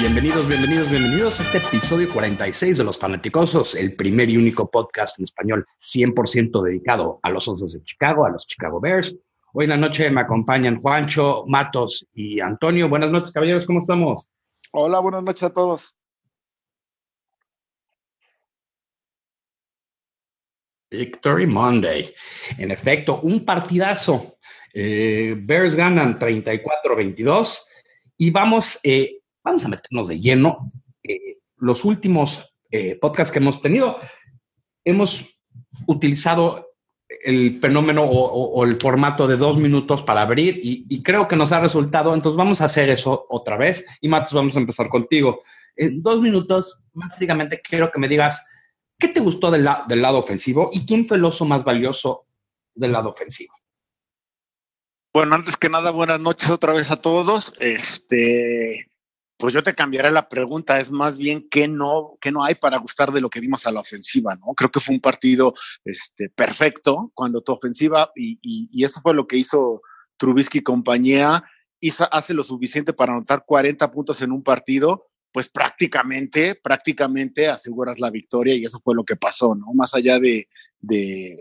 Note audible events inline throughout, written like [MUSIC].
Bienvenidos, bienvenidos, bienvenidos a este episodio 46 de Los Fanaticosos, el primer y único podcast en español 100% dedicado a los Osos de Chicago, a los Chicago Bears. Hoy en la noche me acompañan Juancho, Matos y Antonio. Buenas noches, caballeros, ¿cómo estamos? Hola, buenas noches a todos. Victory Monday. En efecto, un partidazo. Eh, Bears ganan 34-22 y vamos eh, vamos a meternos de lleno. Eh, los últimos podcasts que hemos tenido, hemos utilizado el fenómeno o, el formato de dos minutos para abrir y, creo que nos ha resultado. Entonces vamos a hacer eso otra vez. Y Matos, vamos a empezar contigo. En dos minutos, básicamente quiero que me digas qué te gustó del, lado ofensivo y quién fue el oso más valioso del lado ofensivo. Bueno, antes que nada, buenas noches otra vez a todos. Este, pues yo te cambiaré la pregunta, es más bien qué no, qué no hay para gustar de lo que vimos a la ofensiva, ¿no? Creo que fue un partido este, perfecto cuando tu ofensiva, y, eso fue lo que hizo Trubisky y compañía, hizo, hace lo suficiente para anotar 40 puntos en un partido, pues prácticamente, prácticamente aseguras la victoria y eso fue lo que pasó, ¿no? Más allá de, de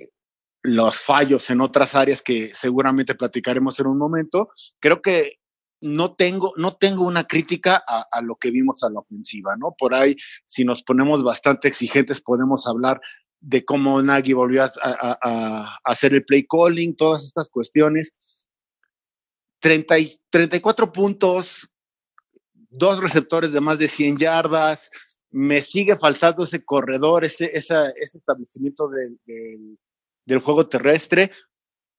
los fallos en otras áreas que seguramente platicaremos en un momento, creo que no tengo, no tengo una crítica a, lo que vimos a la ofensiva, ¿no? Por ahí, si nos ponemos bastante exigentes, podemos hablar de cómo Nagy volvió a, hacer el play calling, todas estas cuestiones. 30 y, 34 puntos, dos receptores de más de 100 yardas, me sigue faltando ese corredor, ese, ese establecimiento del juego terrestre,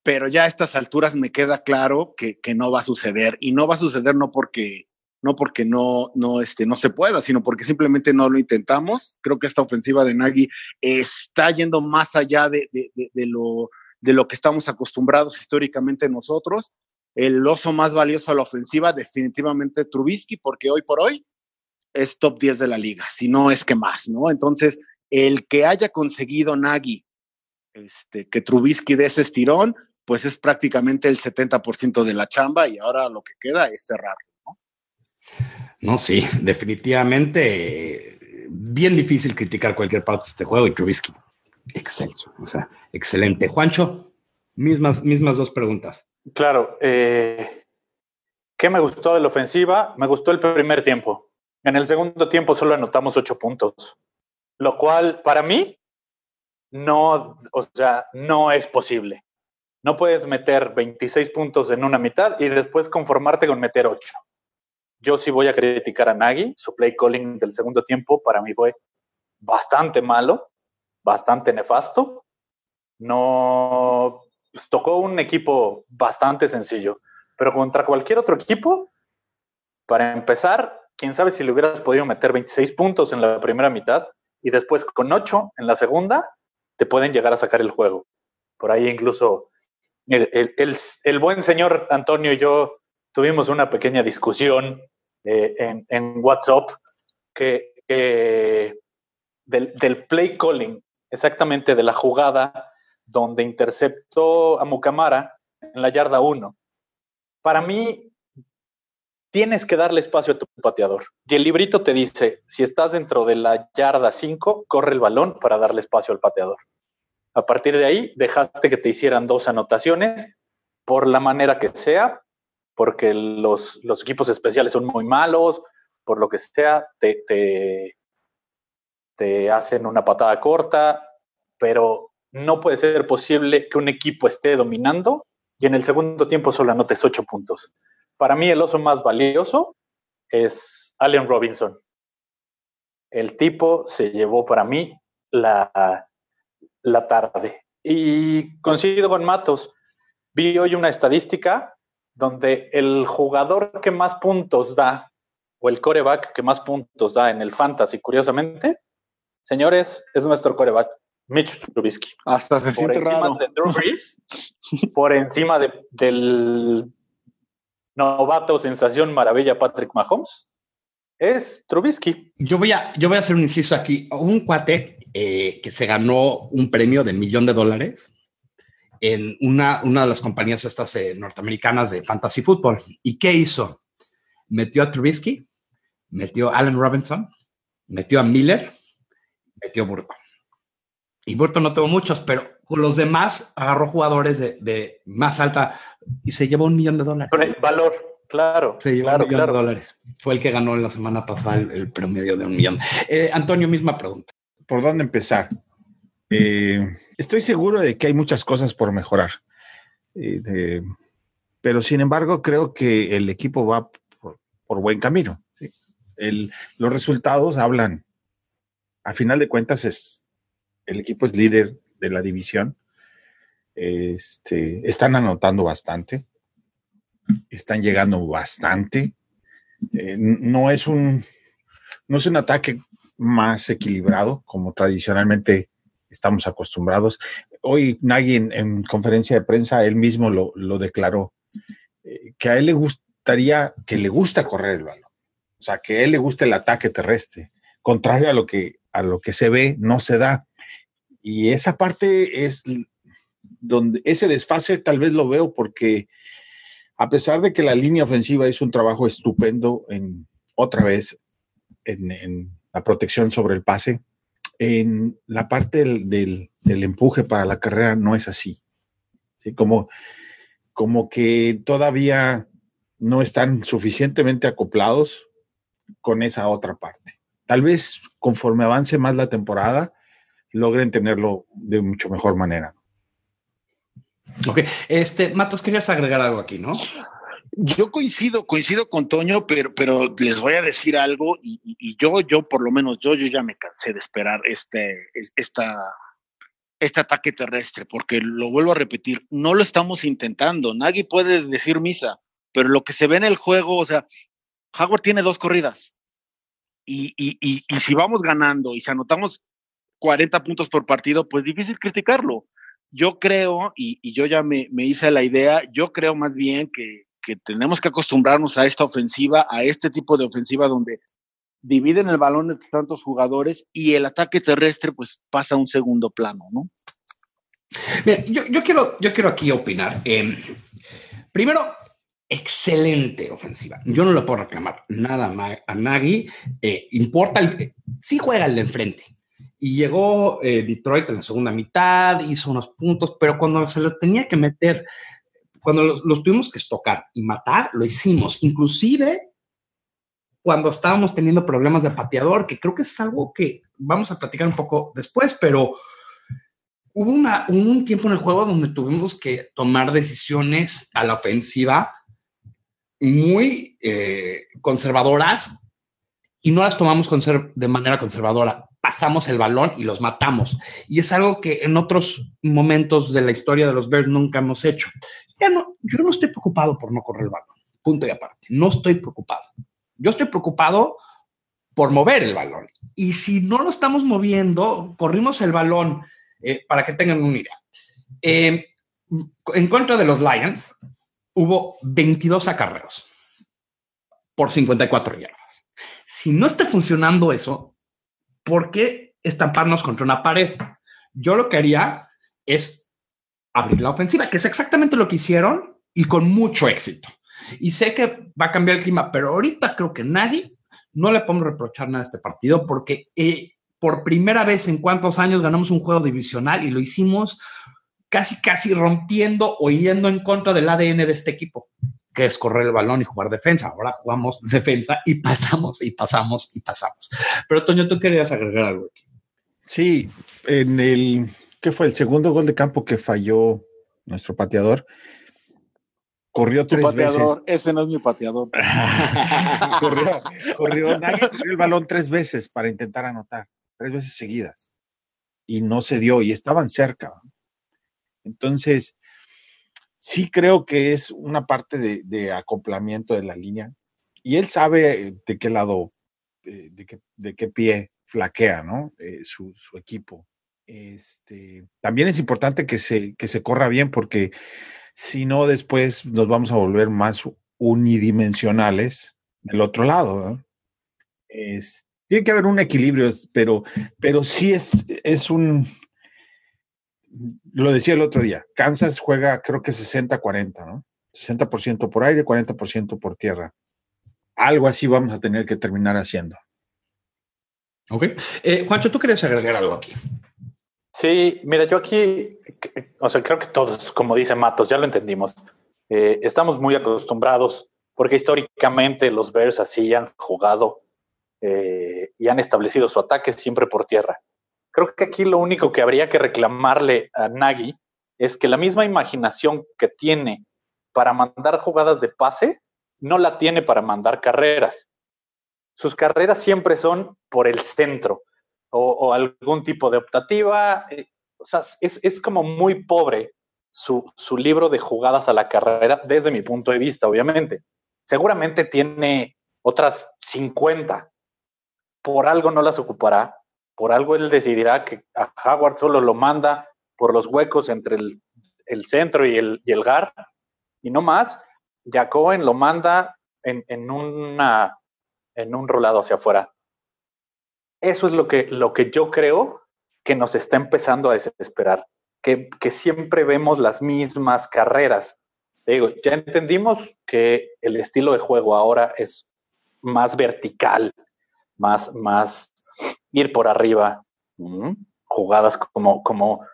pero ya a estas alturas me queda claro que, no va a suceder y no va a suceder no porque no porque no no este no se pueda, sino porque simplemente no lo intentamos. Creo que esta ofensiva de Nagy está yendo más allá de, lo de lo que estamos acostumbrados históricamente nosotros. El oso más valioso a la ofensiva definitivamente Trubisky porque hoy por hoy es top 10 de la liga, si no es que más, ¿no? Entonces, el que haya conseguido Nagy este, que Trubisky de ese estirón, pues es prácticamente el 70% de la chamba y ahora lo que queda es cerrar. ¿no? No, sí, definitivamente bien difícil criticar cualquier parte de este juego y Trubisky, excelente, o sea, excelente. Juancho, mismas, mismas dos preguntas. Claro, eh, ¿qué me gustó de la ofensiva? Me gustó el primer tiempo. En el segundo tiempo solo anotamos ocho puntos, lo cual para mí no, o sea, no es posible. No puedes meter 26 puntos en una mitad y después conformarte con meter 8. Yo sí voy a criticar a Nagy. Su play calling del segundo tiempo para mí fue bastante malo, bastante nefasto. No pues, tocó un equipo bastante sencillo, pero contra cualquier otro equipo, para empezar, quién sabe si le hubieras podido meter 26 puntos en la primera mitad y después con 8 en la segunda, te pueden llegar a sacar el juego. Por ahí incluso el, buen señor Antonio y yo tuvimos una pequeña discusión eh, en, WhatsApp que, del, play calling, exactamente de la jugada donde interceptó a Mucamara en la yarda 1. Para mí, tienes que darle espacio a tu pateador. Y el librito te dice, si estás dentro de la yarda 5, corre el balón para darle espacio al pateador. A partir de ahí, dejaste que te hicieran dos anotaciones por la manera que sea, porque los, equipos especiales son muy malos, por lo que sea, te, te, hacen una patada corta, pero no puede ser posible que un equipo esté dominando y en el segundo tiempo solo anotes ocho puntos. Para mí el oso más valioso es Allen Robinson. El tipo se llevó para mí la, la tarde. Y coincido con Matos. Vi hoy una estadística donde el jugador que más puntos da, o el coreback que más puntos da en el fantasy, curiosamente, señores, es nuestro coreback, Mitch Trubisky. Hasta se por encima de Drew Brees, por encima de, del novato sensación maravilla Patrick Mahomes es Trubisky. Yo voy a, yo voy a hacer un inciso aquí. Un cuate eh, que se ganó un premio de millón de dólares en una, una de las compañías estas eh, norteamericanas de fantasy fútbol. ¿Y qué hizo? Metió a Trubisky, metió a Allen Robinson, metió a Miller, metió a Burton. Y Burton no tuvo muchos, pero con los demás agarró jugadores de, de más alta y se llevó un millón de dólares. Valor, claro. Se llevó claro, un millón claro. de dólares. Fue el que ganó la semana pasada el, el promedio de un millón. Eh, Antonio, misma pregunta. ¿Por dónde empezar? Eh, estoy seguro de que hay muchas cosas por mejorar. Eh, pero sin embargo, creo que el equipo va por, buen camino. El- los resultados hablan. A final de cuentas, es, el equipo es líder de la división. Este, están anotando bastante. Están llegando bastante. Eh, no es un no es un ataque más equilibrado como tradicionalmente estamos acostumbrados. Hoy Nagy en, en conferencia de prensa, él mismo lo, lo declaró, eh, que a él le gustaría, que le gusta correr el balón. O sea, que a él le gusta el ataque terrestre. Contrario a lo que, a lo que se ve, no se da. Y esa parte es donde ese desfase tal vez lo veo porque a pesar de que la línea ofensiva hizo un trabajo estupendo en otra vez en, en la protección sobre el pase, en la parte del, del, empuje para la carrera no es así. ¿sí? Como, como que todavía no están suficientemente acoplados con esa otra parte. Tal vez conforme avance más la temporada, logren tenerlo de mucho mejor manera. Ok, este, Matos, querías agregar algo aquí, ¿no? Yo coincido, coincido con Toño, pero, pero les voy a decir algo y, yo, yo por lo menos yo, yo ya me cansé de esperar este, es- esta, este ataque terrestre, porque lo vuelvo a repetir, no lo estamos intentando. Nadie puede decir misa, pero lo que se ve en el juego, o sea, Howard tiene dos corridas y, y, y, si vamos ganando y si anotamos 40 puntos por partido, pues difícil criticarlo. Yo creo, y, y yo ya me, me hice la idea, yo creo más bien que, que tenemos que acostumbrarnos a esta ofensiva, a este tipo de ofensiva donde dividen el balón entre tantos jugadores y el ataque terrestre pues pasa a un segundo plano, ¿no? Mira, yo, yo quiero, yo quiero aquí opinar. Eh, primero, excelente ofensiva. Yo no le puedo reclamar nada a Nagy. Eh, importa, el, sí juega el de enfrente. Y llegó eh, Detroit en la segunda mitad, hizo unos puntos, pero cuando se los tenía que meter, cuando los, tuvimos que estocar y matar, lo hicimos. Inclusive cuando estábamos teniendo problemas de pateador, que creo que es algo que vamos a platicar un poco después, pero hubo un tiempo en el juego donde tuvimos que tomar decisiones a la ofensiva muy eh, conservadoras y no las tomamos de manera conservadora. Pasamos el balón y los matamos. Y es algo que en otros momentos de la historia de los Bears nunca hemos hecho. Ya no, yo no estoy preocupado por no correr el balón. Punto y aparte. No estoy preocupado. Yo estoy preocupado por mover el balón. Y si no lo estamos moviendo, corrimos el balón eh, para que tengan una idea. Eh, en contra de los Lions, hubo 22 acarreos por 54 yardas. Si no está funcionando eso, ¿por qué estamparnos contra una pared? Yo lo que haría es abrir la ofensiva, que es exactamente lo que hicieron y con mucho éxito. Y sé que va a cambiar el clima, pero ahorita creo que nadie, no le podemos reprochar nada a este partido porque eh, por primera vez en cuántos años ganamos un juego divisional y lo hicimos casi, casi rompiendo o yendo en contra del ADN de este equipo, que es correr el balón y jugar defensa. Ahora jugamos [LAUGHS] defensa y pasamos y pasamos y pasamos. Pero Toño, tú querías agregar algo aquí. Sí, en el, ¿qué fue? El segundo gol de campo que falló nuestro pateador. Corrió Tu tres pateador, ese no es mi pateador. veces. [LAUGHS] corrió, corrió, nadie corrió el balón tres veces para intentar anotar, tres veces seguidas. Y no se dio, y estaban cerca. Entonces, sí creo que es una parte de, de acoplamiento de la línea. Y él sabe de qué lado, eh, de, qué, de qué pie flaquea, ¿no? Eh, su, su equipo. Este, también es importante que se, que se corra bien porque si no, después nos vamos a volver más unidimensionales del otro lado. ¿no? tiene que haber un equilibrio, pero, pero sí es, es un, lo decía el otro día, Kansas juega creo que 60-40, ¿no? 60% por aire, 40% por tierra. Algo así vamos a tener que terminar haciendo. Ok. Eh, Juancho, ¿tú querías agregar algo aquí? Sí, mira, yo aquí, o sea, creo que todos, como dice Matos, ya lo entendimos. Eh, estamos muy acostumbrados porque históricamente los Bears así han jugado eh, y han establecido su ataque siempre por tierra. Creo que aquí lo único que habría que reclamarle a Nagy es que la misma imaginación que tiene para mandar jugadas de pase, no la tiene para mandar carreras. Sus carreras siempre son por el centro o, algún tipo de optativa. Eh, o sea, es, como muy pobre su, su, libro de jugadas a la carrera desde mi punto de vista, obviamente. Seguramente tiene otras 50. Por algo no las ocupará. Por algo él decidirá que a Howard solo lo manda por los huecos entre el, centro y el, y GAR y no más, ya Cohen lo manda en, un rolado hacia afuera. Eso es lo que, yo creo que nos está empezando a desesperar, que, que siempre vemos las mismas carreras. digo, ya entendimos que el estilo de juego ahora es más vertical, más, más ir por arriba, jugadas como, como,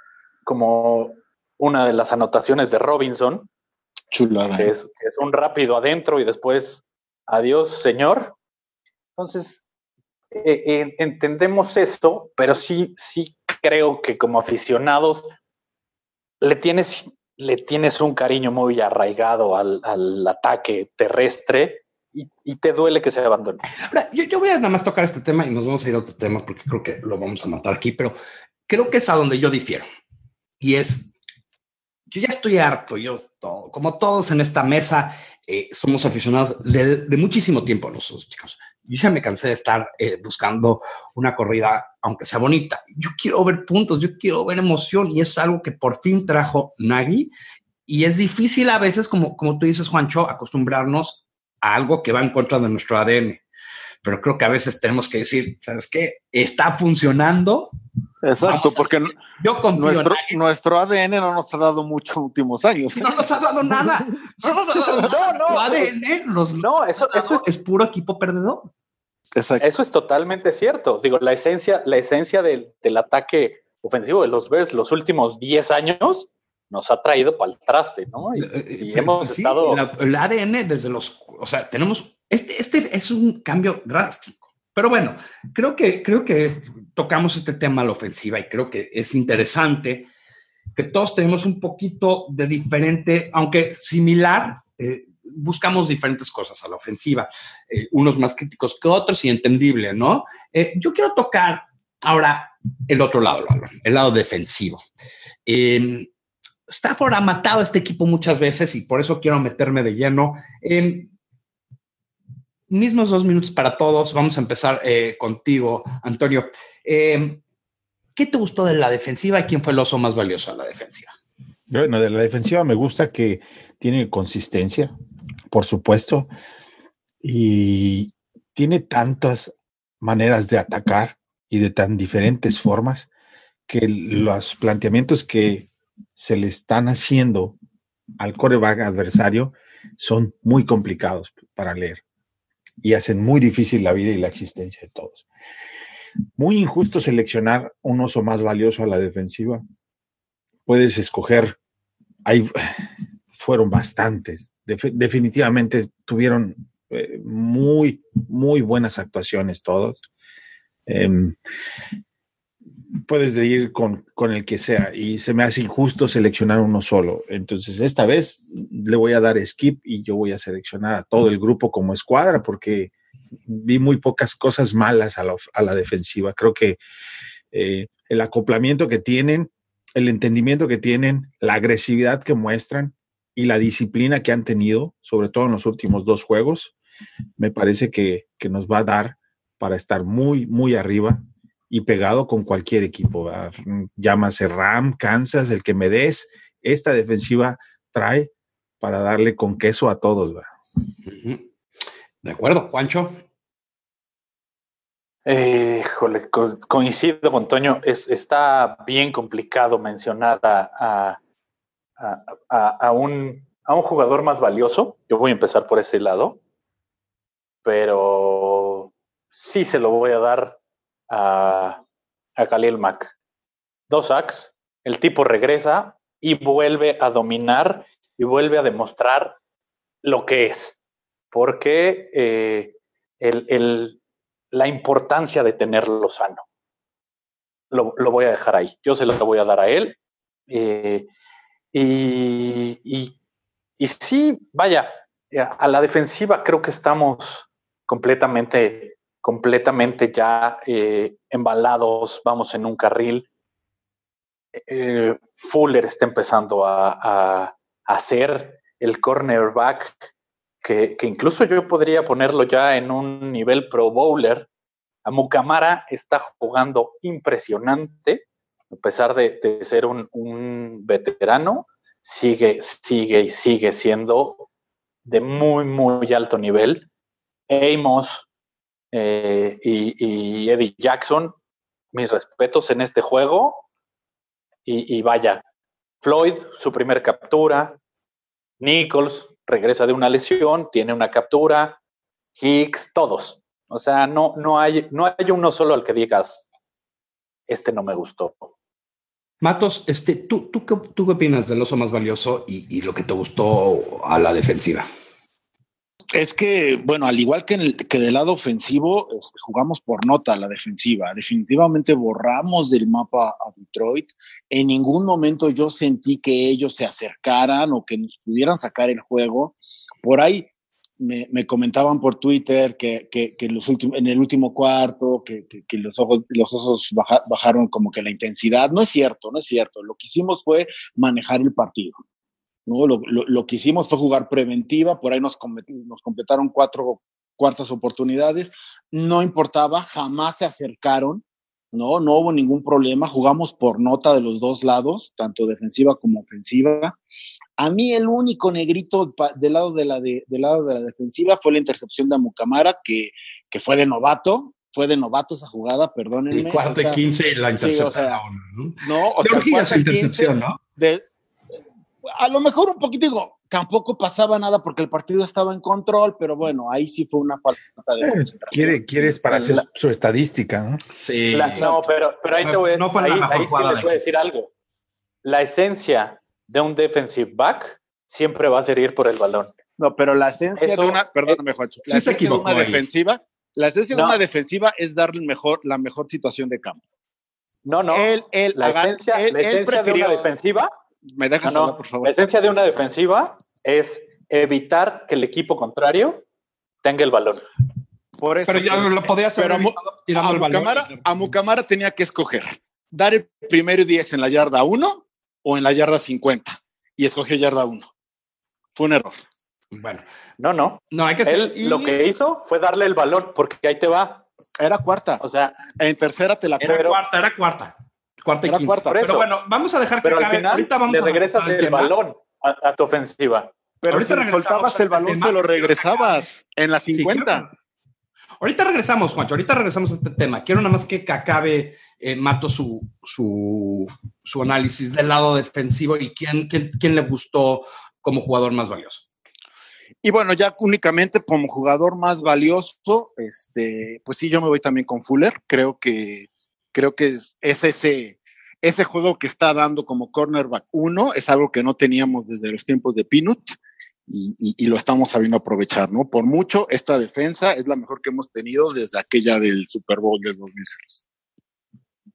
como una de las anotaciones de Robinson, Chulada. Que es, es un rápido adentro y después adiós, señor. Entonces, eh, eh, entendemos esto, pero sí, sí creo que como aficionados le tienes, le tienes un cariño muy arraigado al, al ataque terrestre y, y, te duele que se abandone. Ahora, yo, yo, voy a nada más tocar este tema y nos vamos a ir a otro tema porque creo que lo vamos a matar aquí, pero creo que es a donde yo difiero. Y es yo ya estoy harto, yo todo, como todos en esta mesa, eh, somos aficionados de, muchísimo tiempo nosotros, chicos. Yo ya me cansé de estar eh, buscando una corrida, aunque sea bonita. Yo quiero ver puntos, yo quiero ver emoción y es algo que por fin trajo Nagy. Y es difícil a veces, como, como tú dices, Juancho, acostumbrarnos a algo que va en contra de nuestro ADN. Pero creo que a veces tenemos que decir, ¿sabes qué? Está funcionando, Exacto, porque yo nuestro, nuestro ADN no nos ha dado mucho últimos años. No nos ha dado nada. No nos ha dado [LAUGHS] nada. No, ADN no, eso, eso es, puro equipo perdedor. Exacto. Eso es totalmente cierto. Digo, la esencia, la esencia del, del ataque ofensivo de los Bears los últimos 10 años nos ha traído para el traste, ¿no? Y, eh, eh, hemos estado. el ADN desde los. O sea, tenemos. Este, este es un cambio drástico. Pero bueno, creo que, creo que tocamos este tema a la ofensiva y creo que es interesante que todos tenemos un poquito de diferente, aunque similar, eh, buscamos diferentes cosas a la ofensiva, eh, unos más críticos que otros y entendible, ¿no? Eh, yo quiero tocar ahora el otro lado, el lado defensivo. Stafford ha matado a este equipo muchas veces y por eso quiero meterme de lleno en mismos dos minutos para todos. Vamos a empezar eh, contigo, Antonio. Eh, ¿Qué te gustó de la defensiva y quién fue el oso más valioso de la defensiva? Bueno, de la defensiva me gusta que tiene consistencia, por supuesto, y tiene tantas maneras de atacar y de tan diferentes formas que los planteamientos que se le están haciendo al coreback adversario son muy complicados para leer y hacen muy difícil la vida y la existencia de todos. Muy injusto seleccionar un oso más valioso a la defensiva. Puedes escoger, hay, fueron bastantes, definitivamente tuvieron eh, muy, muy buenas actuaciones todos. Em, puedes ir con, con, el que sea y se me hace injusto seleccionar uno solo. Entonces, esta vez le voy a dar skip y yo voy a seleccionar a todo el grupo como escuadra porque vi muy pocas cosas malas a la, a la defensiva. Creo que eh, el acoplamiento que tienen, el entendimiento que tienen, la agresividad que muestran y la disciplina que han tenido, sobre todo en los últimos dos juegos, me parece que, que nos va a dar para estar muy, muy arriba y pegado con cualquier equipo. Llámase Ram, Kansas, el que me des. Esta defensiva trae para darle con queso a todos. De acuerdo, Juancho. Eh, coincido con Toño, es, está bien complicado mencionar a, a, un, a un jugador más valioso. Yo voy a empezar por ese lado, pero sí se lo voy a dar a, a Khalil Mack. Dos sacks, el tipo regresa y vuelve a dominar y vuelve a demostrar lo que es. Porque eh, el, la importancia de tenerlo sano. Lo, voy a dejar ahí. Yo se lo voy a dar a él. Eh, y, y, sí, vaya, a la defensiva creo que estamos completamente, completamente ya eh, embalados, vamos en un carril. Eh, Fuller está empezando a, hacer el cornerback que, incluso yo podría ponerlo ya en un nivel pro bowler. A Mukamara está jugando impresionante, a pesar de, ser un, veterano, sigue, sigue y sigue siendo de muy, muy alto nivel. Amos eh, y, Eddie Jackson, mis respetos en este juego. Y, vaya, Floyd, su primer captura, Nichols, regresa de una lesión, tiene una captura, Hicks, todos. O sea, no, no, hay, no hay uno solo al que digas, este no me gustó. Matos, este, ¿tú, tú, tú qué opinas del oso más valioso y, lo que te gustó a la defensiva? Es que, bueno, al igual que, el, que del lado ofensivo, este, jugamos por nota la defensiva. Definitivamente borramos del mapa a Detroit. En ningún momento yo sentí que ellos se acercaran o que nos pudieran sacar el juego. Por ahí me, comentaban por Twitter que, en el último cuarto, que, los, ojos, los osos bajaron como que la intensidad. No es cierto, no es cierto. Lo que hicimos fue manejar el partido. ¿No? Lo, lo, que hicimos fue jugar preventiva, por ahí nos, nos completaron cuatro cuartas oportunidades, no importaba, jamás se acercaron, ¿no? No hubo ningún problema, jugamos por nota de los dos lados, tanto defensiva como ofensiva. A mí el único negrito del lado de la, de, del lado de la defensiva fue la intercepción de Amucamara, que, que fue de novato, fue de novato esa jugada, perdónenme. El cuarto y quince y la intercepción. ¿no? No, o sea, intercepción, ¿no? De, a lo mejor un poquito digo, tampoco pasaba nada porque el partido estaba en control, pero bueno, ahí sí fue una falta de eh, concentración. Quiere, quieres para hacer su estadística, ¿no? Sí. no, pero, pero ahí te voy, no ahí, ahí sí les voy a decir algo. La esencia de un defensive back siempre va a ser ir por el balón. No, pero la esencia de una, perdóname, Juancho, la esencia de una defensiva, la esencia de una defensiva es darle mejor, la mejor situación de campo. No, no. la esencia, la esencia de una defensiva ¿Me dejas hablar, por favor? La esencia de una defensiva es evitar que el equipo contrario tenga el balón. Por eso, pero ya lo podía hacer tirando el balón. A Mucamara tenía que escoger dar el primero 10 en la yarda 1 o en la yarda 50 y escogió yarda 1. Fue un error. Bueno, no, no. No, hay que Él lo que hizo fue darle el balón porque ahí te va. Era cuarta. O sea, en tercera te la Era cuarta, era cuarta. Cuarta y quince. Pero bueno, vamos a dejar que al final ahorita vamos le regresas el, balón a, tu ofensiva. Pero si soltabas el balón, te lo regresabas en la 50. ahorita regresamos, Juancho, ahorita regresamos a este tema. Quiero nada más que acabe eh, Mato su, su, su, análisis del lado defensivo y quién, quién, quién le gustó como jugador más valioso. Y bueno, ya únicamente como jugador más valioso, este, pues sí, yo me voy también con Fuller. Creo que Creo que es, ese, ese juego que está dando como cornerback uno, es algo que no teníamos desde los tiempos de Pinut y, lo estamos sabiendo aprovechar, ¿no? Por mucho, esta defensa es la mejor que hemos tenido desde aquella del Super Bowl del 2006.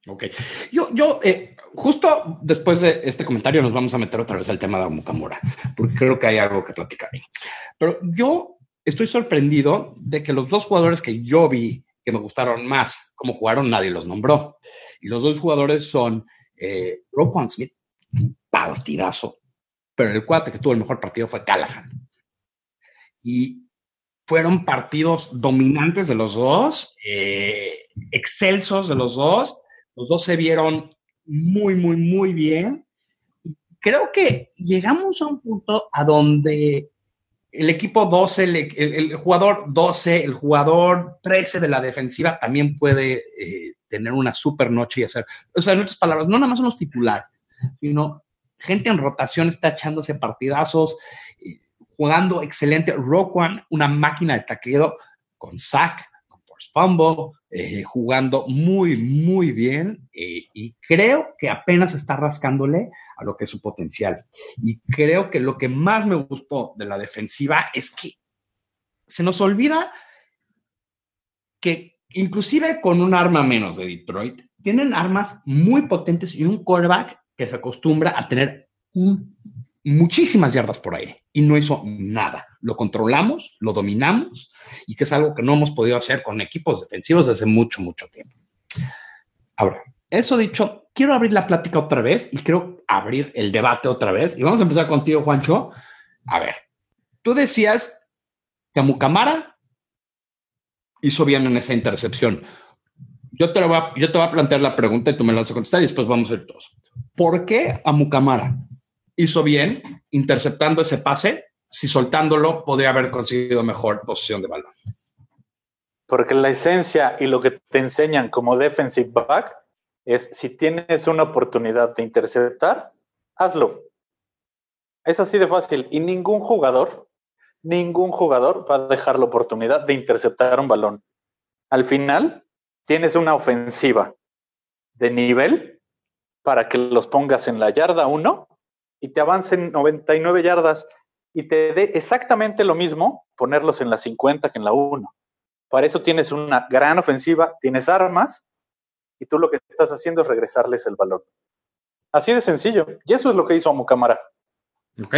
Ok. Yo, yo eh, justo después de este comentario nos vamos a meter otra vez al tema de Mukamura, porque creo que hay algo que platicar ahí. Pero yo estoy sorprendido de que los dos jugadores que yo vi que me gustaron más. Como jugaron, nadie los nombró. Y los dos jugadores son eh, Roquan Smith, un partidazo, pero el cuate que tuvo el mejor partido fue Callahan. Y fueron partidos dominantes de los dos, eh, excelsos de los dos. Los dos se vieron muy, muy, muy bien. Creo que llegamos a un punto a donde el equipo 12, el, jugador 12, el jugador 13 de la defensiva también puede eh, tener una super noche y hacer, o sea, en otras palabras, no nada más son los titulares, sino gente en rotación está echándose partidazos, eh, jugando excelente. Roquan, una máquina de taqueo con sack, fumble, eh, jugando muy, muy bien eh, y creo que apenas está rascándole a lo que es su potencial. Y creo que lo que más me gustó de la defensiva es que se nos olvida que inclusive con un arma menos de Detroit, tienen armas muy potentes y un quarterback que se acostumbra a tener muchísimas yardas por aire y no hizo nada. Lo controlamos, lo dominamos y que es algo que no hemos podido hacer con equipos defensivos desde mucho, mucho tiempo. Ahora, eso dicho, quiero abrir la plática otra vez y quiero abrir el debate otra vez y vamos a empezar contigo, Juancho. A ver, tú decías que Mucamara hizo bien en esa intercepción. Yo te, lo voy a, yo te voy a plantear la pregunta y tú me la vas a contestar y después vamos a ir todos. ¿Por qué a Mucamara hizo bien interceptando ese pase si soltándolo podría haber conseguido mejor posición de balón? Porque la esencia y lo que te enseñan como defensive back es si tienes una oportunidad de interceptar, hazlo. Es así de fácil y ningún jugador ningún jugador va a dejar la oportunidad de interceptar un balón. Al final, tienes una ofensiva de nivel para que los pongas en la yarda 1 y te avancen 99 yardas y te dé exactamente lo mismo ponerlos en la 50 que en la 1. Para eso tienes una gran ofensiva, tienes armas y tú lo que estás haciendo es regresarles el balón. Así de sencillo. Y eso es lo que hizo Amucamara. Ok.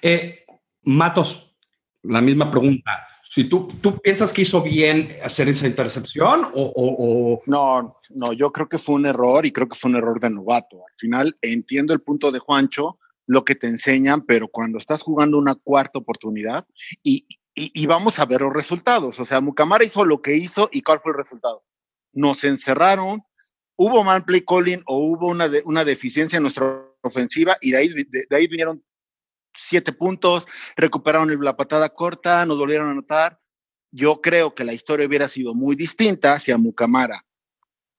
Eh, Matos, la misma pregunta. Si tú, tú piensas que hizo bien hacer esa intercepción o, o, No, no, yo creo que fue un error y creo que fue un error de novato. Al final entiendo el punto de Juancho, lo que te enseñan, pero cuando estás jugando una cuarta oportunidad y, y, vamos a ver los resultados. O sea, Mucamara hizo lo que hizo y ¿cuál fue el resultado? Nos encerraron, hubo mal play calling o hubo una, una deficiencia en nuestra ofensiva y de ahí, de ahí vinieron siete puntos, recuperaron la patada corta, nos volvieron a anotar. Yo creo que la historia hubiera sido muy distinta si a Mucamara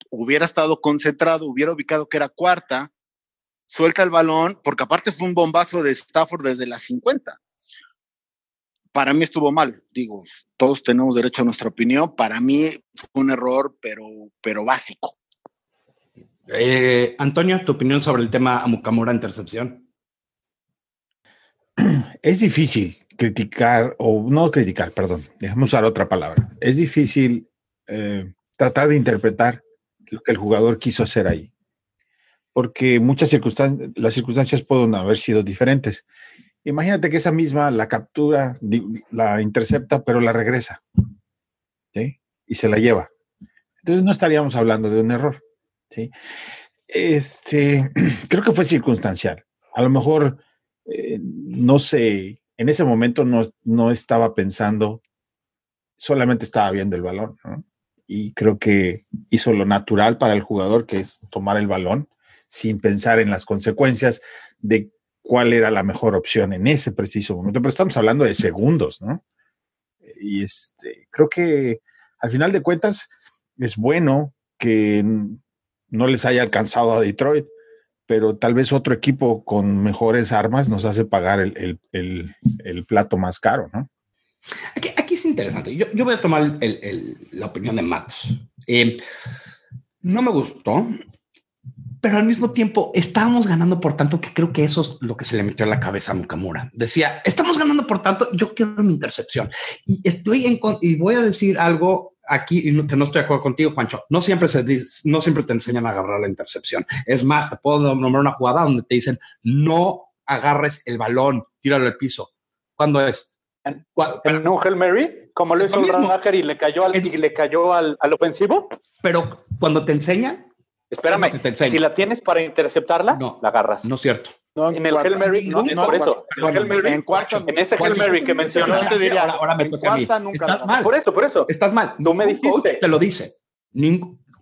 hubiera estado concentrado, hubiera ubicado que era cuarta, suelta el balón, porque aparte fue un bombazo de Stafford desde las 50. Para mí estuvo mal, digo, todos tenemos derecho a nuestra opinión. Para mí fue un error, pero, pero básico. Eh, Antonio, tu opinión sobre el tema a Mucamara intercepción [CLEARS THROAT] es difícil criticar, o no criticar, perdón, déjame usar otra palabra. Es difícil eh, tratar de interpretar lo que el jugador quiso hacer ahí. Porque muchas circunstancias, las circunstancias pueden haber sido diferentes. Imagínate que esa misma la captura, la intercepta, pero la regresa. ¿sí? Y se la lleva. Entonces no estaríamos hablando de un error. ¿sí? Este, [CLEARS THROAT] creo que fue circunstancial. A lo mejor eh, no sé, en ese momento no, no, estaba pensando, solamente estaba viendo el balón, Y creo que hizo lo natural para el jugador, que es tomar el balón sin pensar en las consecuencias de cuál era la mejor opción en ese preciso momento. Pero estamos hablando de segundos, ¿no? Y este, creo que al final de cuentas es bueno que no les haya alcanzado a Detroit, pero tal vez otro equipo con mejores armas nos hace pagar el, plato más caro, ¿no? Aquí, es interesante. Yo, yo voy a tomar la opinión de Matos. Eh, no me gustó, pero al mismo tiempo estábamos ganando por tanto que creo que eso es lo que se le metió a la cabeza a Mukamura. Decía, estamos ganando por tanto, yo quiero mi intercepción. Y estoy en, y voy a decir algo aquí, que no estoy de acuerdo contigo, Juancho, no siempre, se no siempre te enseñan a agarrar la intercepción. Es más, te puedo nombrar una jugada donde te dicen, no agarres el balón, tíralo al piso. ¿Cuándo es? ¿En, ¿En un Hail Mary? Como lo hizo el y le cayó, al, y le cayó al, al ofensivo. Pero cuando te enseñan, Espérame, si la tienes para interceptarla, no, la agarras. No es cierto. en el Hail Mary, no, por eso. en, cuarto, en ese Hail Mary que mencionaste, te diría, ahora, me toca a mí. Estás mal. Por eso, por eso. Estás mal. No me dijiste. te lo dice.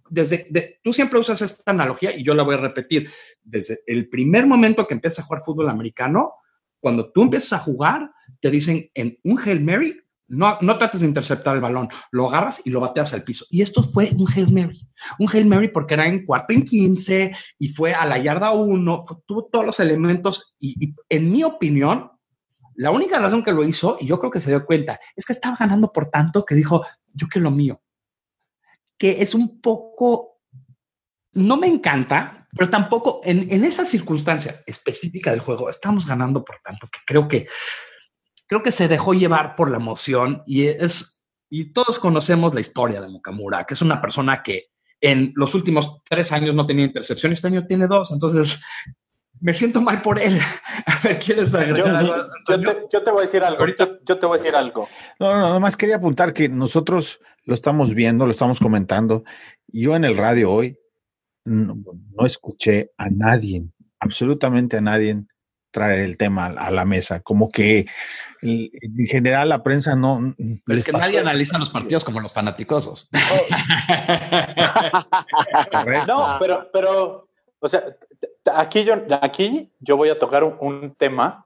desde, tú siempre usas esta analogía y yo la voy a repetir. Desde el primer momento que empiezas a jugar fútbol americano, cuando tú empiezas a jugar, te dicen en un Hail Mary, no, no trates de interceptar el balón, lo agarras y lo bateas al piso. Y esto fue un Hail Mary. Un Hail Mary porque era en cuarto en 15 y fue a la yarda 1, tuvo todos los elementos y, y en mi opinión, la única razón que lo hizo, y yo creo que se dio cuenta, es que estaba ganando por tanto que dijo, yo que lo mío. Que es un poco, no me encanta, pero tampoco en, en esa circunstancia específica del juego, estamos ganando por tanto que creo que creo que se dejó llevar por la emoción y es, y todos conocemos la historia de Mukamura, que es una persona que en los últimos tres años no tenía intercepción, este año tiene dos, entonces me siento mal por él. [LAUGHS] A ver, ¿quieres agregar yo, algo? Yo te, yo te, voy a decir algo. Ahorita yo te voy a decir algo. No, no, nada más quería apuntar que nosotros lo estamos viendo, lo estamos comentando. Yo en el radio hoy no, no escuché a nadie, absolutamente a nadie traer el tema a la mesa. Como que en general la prensa no. Pero es que nadie analiza los partidos como los fanáticosos. no, pero, pero, o sea, aquí yo, aquí yo voy a tocar un, un tema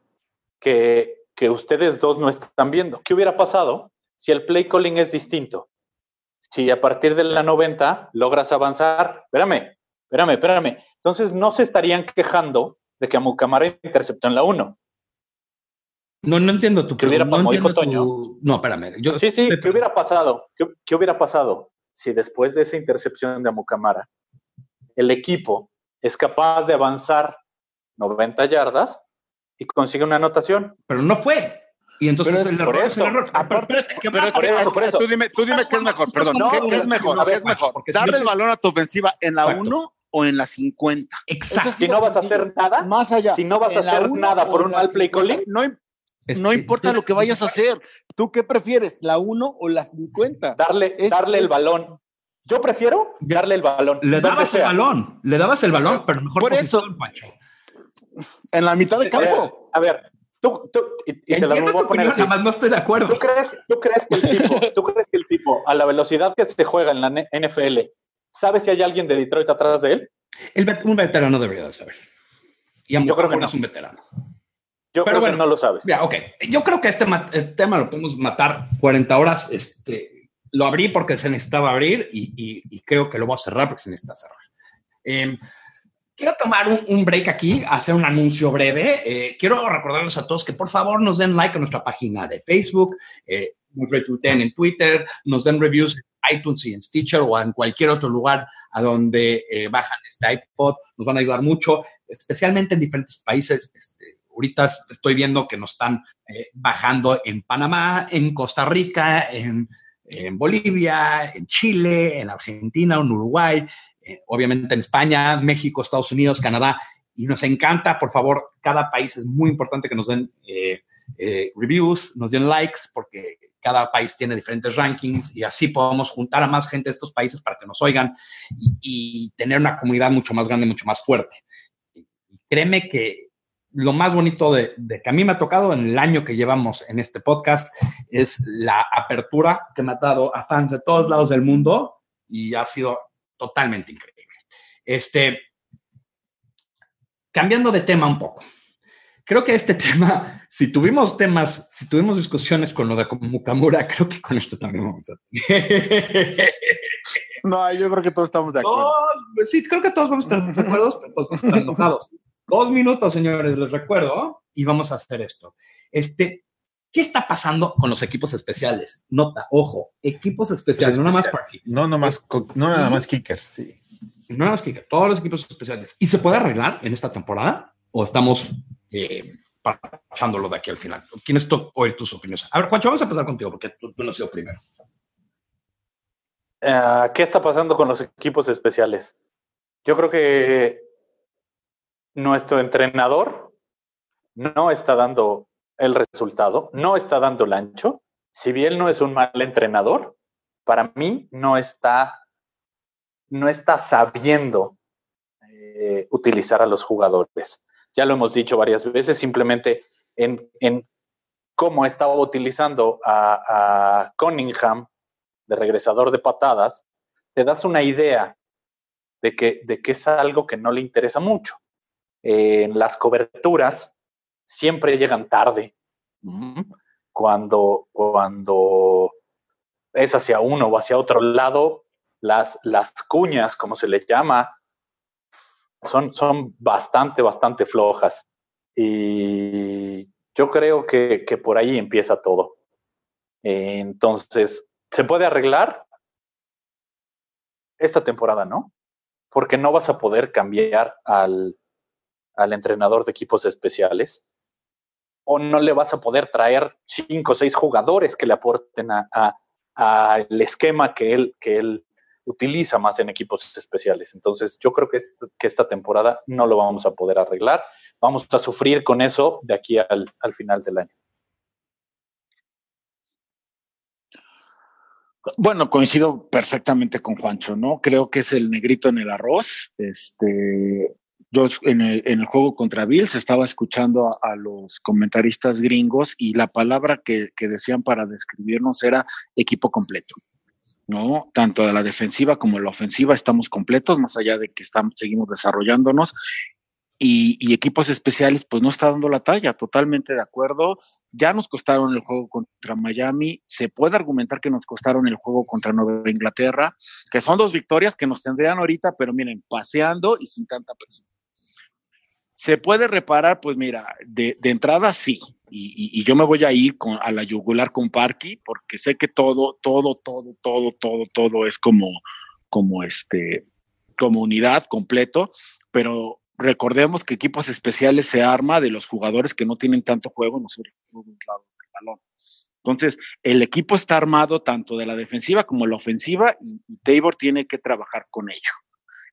que, que ustedes dos no están viendo. ¿Qué hubiera pasado si el play calling es distinto? Si a partir de la 90 logras avanzar, espérame, espérame, espérame. Entonces no se estarían quejando de que a Mucamara interceptó en la 1. No, no entiendo tu ¿Qué hubiera no, pasado? entiendo Dijo Toño. tu- no, espérame. Yo, Sí, sí, ¿qué hubiera pasado? ¿Qué, qué hubiera pasado si después de esa intercepción de Amucamara el equipo es capaz de avanzar 90 yardas y consigue una anotación? Pero no fue. Y entonces Pero es el error es el error. Aparte, Pero espérate, ¿qué pero es que, eso, es que tú dime, tú dime qué es mejor, perdón, No, ¿qué, qué es mejor? si ¿Darle el balón a tu ofensiva en la Exacto. 1 o en la 50? Exacto. Si no vas a hacer nada, Más allá. si no vas a hacer nada por un mal play 50, calling, No, Este, no importa lo que vayas a hacer. ¿Tú qué prefieres, la 1 o la 50? darle, Es- darle es- el balón. Yo prefiero darle el balón. Le dabas el balón, le dabas el balón, pero mejor Por posición, eso. Pancho. En la mitad de ver, campo. a ver, tú, tú y, y se las Entiendo voy tu a poner opinión, así. nada más no estoy de acuerdo. ¿Tú crees, tú crees que el tipo, [LAUGHS] tú crees que el tipo, a la velocidad que se juega en la NFL, sabe si hay alguien de Detroit atrás de él? El un veterano debería de saber. Y a Yo creo que no. es un veterano. Yo Pero creo bueno, que no lo sabes. Ok. Yo creo que este el tema lo podemos matar 40 horas. Este, lo abrí porque se necesitaba abrir y, y- y creo que lo voy a cerrar porque se necesita cerrar. Em, quiero tomar un, un break aquí, hacer un anuncio breve. Eh, quiero recordarles a todos que por favor nos den like a nuestra página de Facebook, eh, nos retuiteen en Twitter, nos den reviews en iTunes y en Stitcher o en cualquier otro lugar a donde eh, bajan este iPod. Nos van a ayudar mucho, especialmente en diferentes países. Este, ahorita estoy viendo que nos están eh, bajando en Panamá, en Costa Rica, en, Bolivia, en Chile, en Argentina, en Uruguay, eh, obviamente en España, México, Estados Unidos, Canadá. Y nos encanta, por favor, cada país es muy importante que nos den eh, reviews, nos den likes, porque cada país tiene diferentes rankings y así podemos juntar a más gente de estos países para que nos oigan y, y tener una comunidad mucho más grande, mucho más fuerte. Y créeme que lo más bonito de, de, que a mí me ha tocado en el año que llevamos en este podcast es la apertura que me ha dado a fans de todos lados del mundo y ha sido totalmente increíble. Este, cambiando de tema un poco. Creo que este [LAUGHS] tema, si tuvimos temas, si tuvimos discusiones con lo de Mukamura, creo que con esto también vamos a tener. [LAUGHS] No, yo creo que todos estamos de acuerdo. Todos, sí, creo que todos vamos a estar de acuerdo, pero todos están enojados. Dos minutos, señores, les recuerdo, y vamos a hacer esto. Este, ¿Qué está pasando con los equipos especiales? Nota, ojo, equipos especiales, no nada más party. No, nada más, no nada más kicker, sí. No nada más kicker, todos los equipos especiales. ¿Y se puede arreglar en esta temporada? ¿O estamos eh, pasándolo de aquí al final? ¿Quiénes oír tus opiniones? A ver, Juancho, vamos a empezar contigo porque tú, tú no has sido primero. Uh, ¿Qué está pasando con los equipos especiales? Yo creo que nuestro entrenador no está dando el resultado, no está dando el ancho. Si bien no es un mal entrenador, para mí no está, no está sabiendo eh, utilizar a los jugadores. Ya lo hemos dicho varias veces, simplemente en, en cómo estaba utilizando a, a Cunningham de regresador de patadas, te das una idea de que, de que es algo que no le interesa mucho. Eh, las coberturas siempre llegan tarde. Cuando, cuando es hacia uno o hacia otro lado, las, las cuñas, como se le llama, son, son bastante, bastante flojas. Y yo creo que, que por ahí empieza todo. entonces, ¿se puede arreglar? Esta temporada no, porque no vas a poder cambiar al, al entrenador de equipos especiales o no le vas a poder traer cinco o seis jugadores que le aporten al a, a esquema que él, que él utiliza más en equipos especiales. Entonces, yo creo que, que esta temporada no lo vamos a poder arreglar. Vamos a sufrir con eso de aquí al, al final del año. Bueno, coincido perfectamente con Juancho, ¿no? Creo que es el negrito en el arroz. Este, yo en el, en el juego contra Bills estaba escuchando a, los comentaristas gringos y la palabra que, decían para describirnos era equipo completo. ¿no? Tanto de la defensiva como la ofensiva estamos completos, más allá de que estamos, seguimos desarrollándonos. Y, y, equipos especiales, pues no está dando la talla, totalmente de acuerdo. Ya nos costaron el juego contra Miami, se puede argumentar que nos costaron el juego contra Nueva Inglaterra, que son dos victorias que nos tendrían ahorita, pero miren, paseando y sin tanta presión. ¿Se puede reparar? Pues mira, de, entrada sí, y, yo me voy a ir con, a la yugular con Parky porque sé que todo, todo, todo, todo, todo, todo es como, como este, comunidad completo, pero recordemos que equipos especiales se arma de los jugadores que no tienen tanto juego, no solo del balón. Entonces, el equipo está armado tanto de la defensiva como de la ofensiva y, y Tabor tiene que trabajar con ello.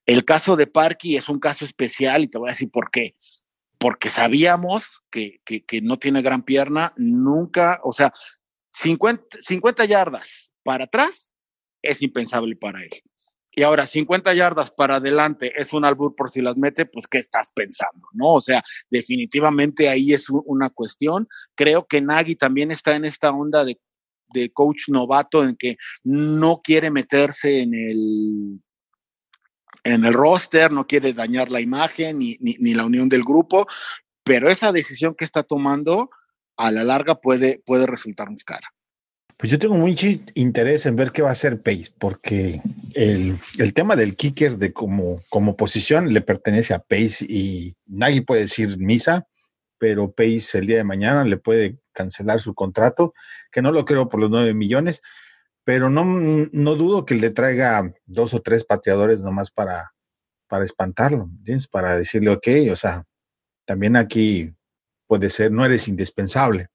El caso de Parky es un caso especial y te voy a decir por qué porque sabíamos que, que, que, no tiene gran pierna, nunca, o sea, 50, 50 yardas para atrás es impensable para él. Y ahora 50 yardas para adelante es un albur por si las mete, pues ¿qué estás pensando? ¿No? O sea, definitivamente ahí es una cuestión. Creo que Nagy también está en esta onda de, de coach novato en que no quiere meterse en el en el roster, no quiere dañar la imagen ni, ni, ni, la unión del grupo, pero esa decisión que está tomando a la larga puede, puede resultarnos cara. Pues yo tengo mucho interés en ver qué va a hacer Pace, porque el, el tema del kicker de como, como posición le pertenece a Pace y nadie puede decir misa, pero Pace el día de mañana le puede cancelar su contrato, que no lo creo por los nueve millones, pero no, no dudo que le traiga dos o tres pateadores nomás para, para espantarlo. Para decirle, ok, o sea, también aquí puede ser, no eres indispensable.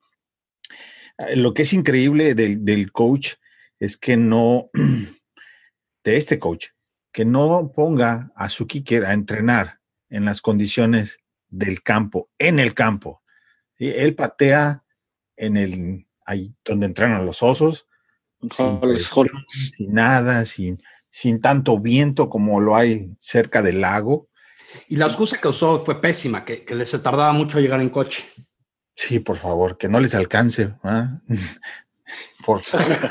Lo que es increíble del, del coach es que no, [CLEARS THROAT] de este coach, que no ponga a su kicker a entrenar en las condiciones del campo, en el campo. ¿sí? Él patea en el, ahí donde entrenan los osos, sin, sin, nada, sin, sin tanto viento como lo hay cerca del lago. Y la excusa que usó fue pésima, que, que les se tardaba mucho a llegar en coche. Sí, por favor, que no les alcance. ¿eh? [LAUGHS] Por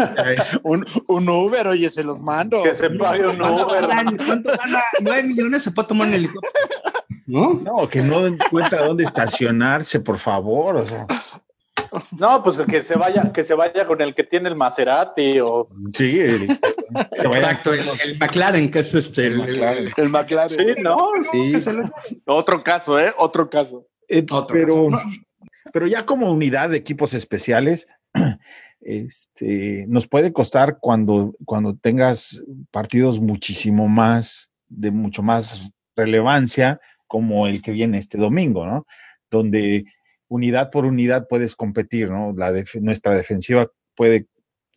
[LAUGHS] un, un, Uber, oye, se los mando. Que se pague un Uber. [LAUGHS] ¿Cuánto gana? Nueve millones se puede tomar en el helicóptero. ¿No? No, que no encuentra dónde estacionarse, por favor. O sea. No, pues que se vaya, que se vaya con el que tiene el Maserati o. Sí, el, [LAUGHS] exacto, el, el, McLaren, que es este. El, McLaren. El McLaren. Sí, no, sí. Otro caso, ¿eh? Otro caso. Eh, Otro pero, caso. pero ya como unidad de equipos especiales, [CLEARS THROAT] este, nos puede costar cuando, cuando tengas partidos muchísimo más, de mucho más relevancia, como el que viene este domingo, ¿no? Donde unidad por unidad puedes competir, ¿no? La nuestra defensiva puede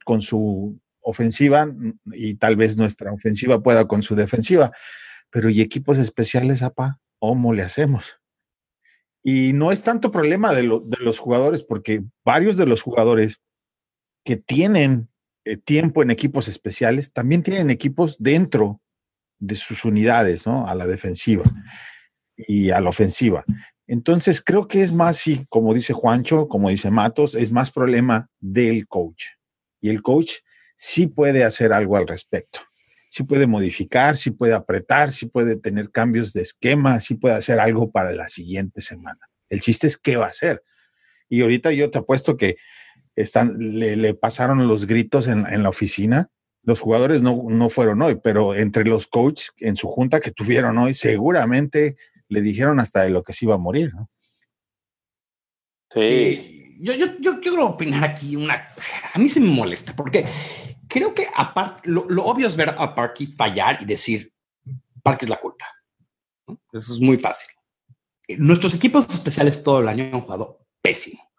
con su ofensiva y tal vez nuestra ofensiva pueda con su defensiva, pero ¿y equipos especiales, apa? ¿Cómo le hacemos? Y no es tanto problema de los jugadores, porque varios de los jugadores que tienen eh, tiempo en equipos especiales también tienen equipos dentro de sus unidades, ¿no? A la defensiva y a la ofensiva. Entonces, creo que es más, sí, como dice Juancho, como dice Matos, es más problema del coach. Y el coach sí puede hacer algo al respecto. Sí puede modificar, sí puede apretar, sí puede tener cambios de esquema, sí puede hacer algo para la siguiente semana. El chiste es qué va a hacer. Y ahorita yo te apuesto que están, le, pasaron los gritos en, en, la oficina. Los jugadores no, no fueron hoy, pero entre los coaches en su junta que tuvieron hoy, seguramente le dijeron hasta de lo que se iba a morir, ¿no? Sí. yo, yo, yo, quiero opinar aquí una. A mí se me molesta porque creo que aparte, lo, obvio es ver a Parky fallar y decir, Parky es la culpa. Eso es muy fácil. Nuestros equipos especiales todo el año han jugado pésimo.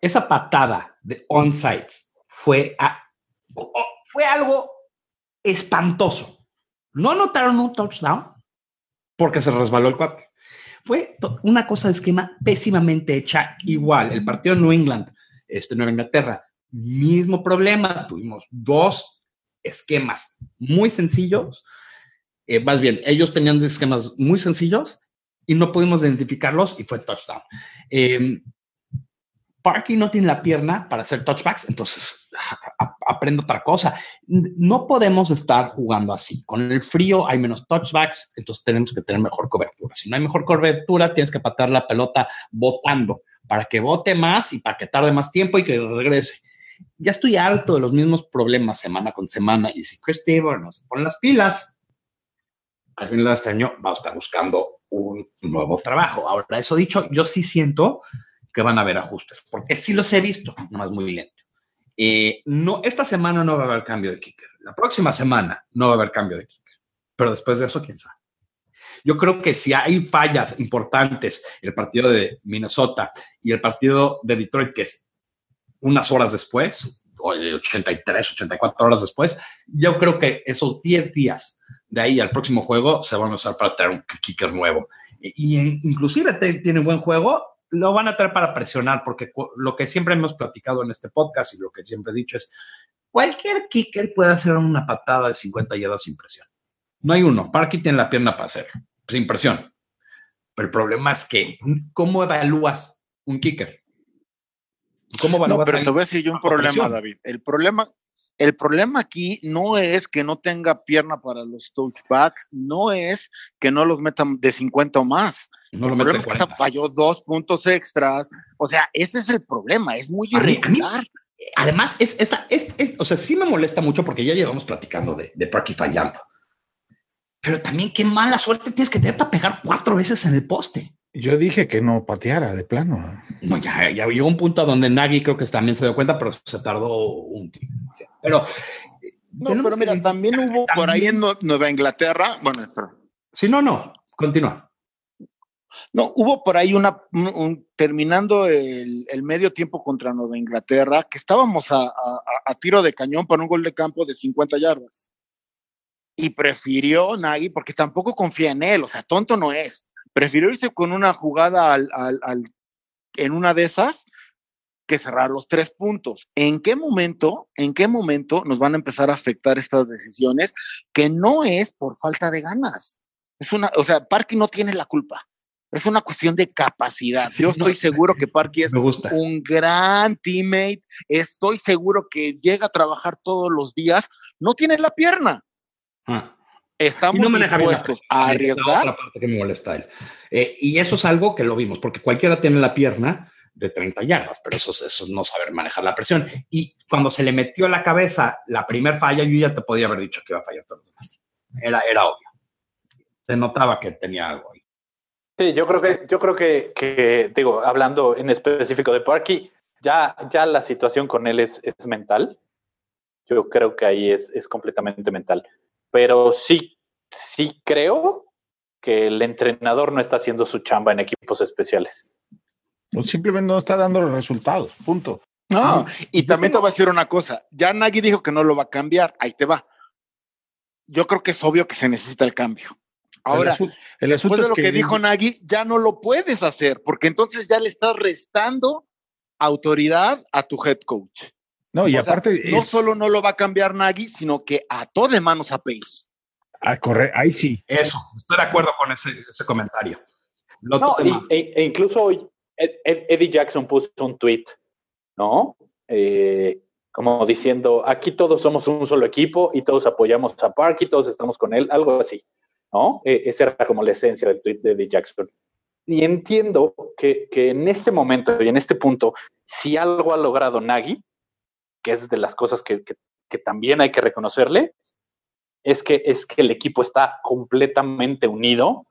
Esa patada de on-sites fue, fue algo espantoso. No anotaron un touchdown porque se resbaló el cuate. Fue una cosa de esquema pésimamente hecha igual. El partido New England, este, Nueva Inglaterra, mismo problema. Tuvimos dos esquemas muy sencillos. Eh, más bien, ellos tenían esquemas muy sencillos y no pudimos identificarlos y fue touchdown. Eh, Parky no tiene la pierna para hacer touchbacks, entonces aprendo otra cosa. No podemos estar jugando así. Con el frío hay menos touchbacks, entonces tenemos que tener mejor cobertura. Si no hay mejor cobertura, tienes que patar la pelota botando para que bote más y para que tarde más tiempo y que regrese. Ya estoy harto de los mismos problemas semana con semana y si Chris Tabor no se pone las pilas, al final de este año va a estar buscando un nuevo trabajo. Ahora, eso dicho, yo sí siento que van a haber ajustes, porque sí los he visto, nomás muy lento. Eh, no, esta semana no va a haber cambio de kicker. La próxima semana no va a haber cambio de kicker. Pero después de eso, quién sabe. Yo creo que si hay fallas importantes, el partido de Minnesota y el partido de Detroit, que es unas horas después, 83, 84 horas después, yo creo que esos 10 días de ahí al próximo juego se van a usar para traer un kicker nuevo. Y, inclusive tiene buen juego lo van a traer para presionar, porque lo que siempre hemos platicado en este podcast y lo que siempre he dicho es, cualquier kicker puede hacer una patada de 50 yardas sin presión. No hay uno. Parky tiene la pierna para hacerlo, sin presión. Pero el problema es que, ¿cómo evalúas un kicker? ¿Cómo evalúas no, pero te voy a decir yo un problema, David. El problema, el problema aquí no es que no tenga pierna para los touchbacks, no es que no los metan de 50 o más. No lo el problema es falló dos puntos extras. O sea, ese es el problema, es muy irregular. además, es, esa, es, o sea, sí me molesta mucho porque ya llevamos platicando de, de Parky fallando. Pero también qué mala suerte tienes que tener para pegar cuatro veces en el poste. Yo dije que no pateara de plano. No, ya, ya llegó un punto donde Nagy creo que también se dio cuenta, pero se tardó un tiempo. Pero, no, pero mira, también hubo por ahí en Nueva Inglaterra. Bueno, espera. Sí, no, no, continúa. No, hubo por ahí una, terminando el, medio tiempo contra Nueva Inglaterra, que estábamos a, tiro de cañón para un gol de campo de 50 yardas. Y prefirió Nagy, porque tampoco confía en él, o sea, tonto no es. Prefirió irse con una jugada en una de esas que cerrar los tres puntos. ¿En qué momento, en qué momento nos van a empezar a afectar estas decisiones que no es por falta de ganas? Es una, o sea, Parky no tiene la culpa. Es una cuestión de capacidad. Yo estoy seguro que Parky es un gran teammate. Estoy seguro que llega a trabajar todos los días. No tiene la pierna. Ah. Estamos dispuestos a arriesgar. que me molesta él. Eh, y eso es algo que lo vimos, porque cualquiera tiene la pierna de 30 yardas, pero eso, eso es no saber manejar la presión. Y cuando se le metió a la cabeza la primer falla, yo ya te podía haber dicho que iba a fallar todos los demás. Era, era obvio. Se notaba que tenía algo. Sí, yo creo que, yo creo que, digo, hablando en específico de Parky, ya, ya la situación con él es, es mental. Yo creo que ahí es, es completamente mental. Pero sí, sí creo que el entrenador no está haciendo su chamba en equipos especiales. O simplemente no está dando los resultados, punto. No, y también te voy a decir una cosa. Ya Nagy dijo que no lo va a cambiar, ahí te va. Yo creo que es obvio que se necesita el cambio. Ahora, el después de lo que, dijo Nagy, ya no lo puedes hacer, porque entonces ya le estás restando autoridad a tu head coach. No, y aparte. no solo no lo va a cambiar Nagy, sino que ató de manos a Pace. A correr, ahí sí. Eso, estoy de acuerdo con ese, comentario. no, e, e, incluso hoy Eddie Jackson puso un tweet, ¿no? Eh, como diciendo, aquí todos somos un solo equipo y todos apoyamos a Parky, todos estamos con él, algo así. ¿No? E, esa era como la esencia del tweet de Jackson. y entiendo que, que, en este momento y en este punto, si algo ha logrado Nagy, que es de las cosas que, que, que también hay que reconocerle, es que, es que el equipo está completamente unido,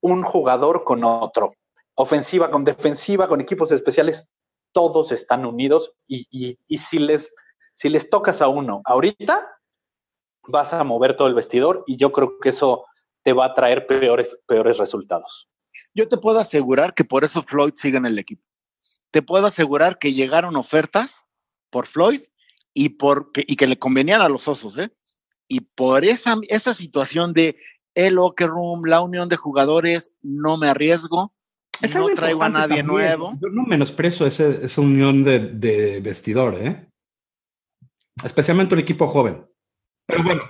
un jugador con otro, ofensiva con defensiva, con equipos especiales, todos están unidos y, y, y si, les, si les tocas a uno ahorita, vas a mover todo el vestidor y yo creo que eso te va a traer peores, peores resultados. Yo te puedo asegurar que por eso Floyd sigue en el equipo. Te puedo asegurar que llegaron ofertas por Floyd y, por, que, y que le convenían a los osos, ¿eh? Y por esa, esa situación de el locker room, la unión de jugadores, no me arriesgo, Es no traigo a nadie también. nuevo. Yo no menosprecio ese- esa unión de, de vestidor, ¿eh? Especialmente un equipo joven. Pero bueno,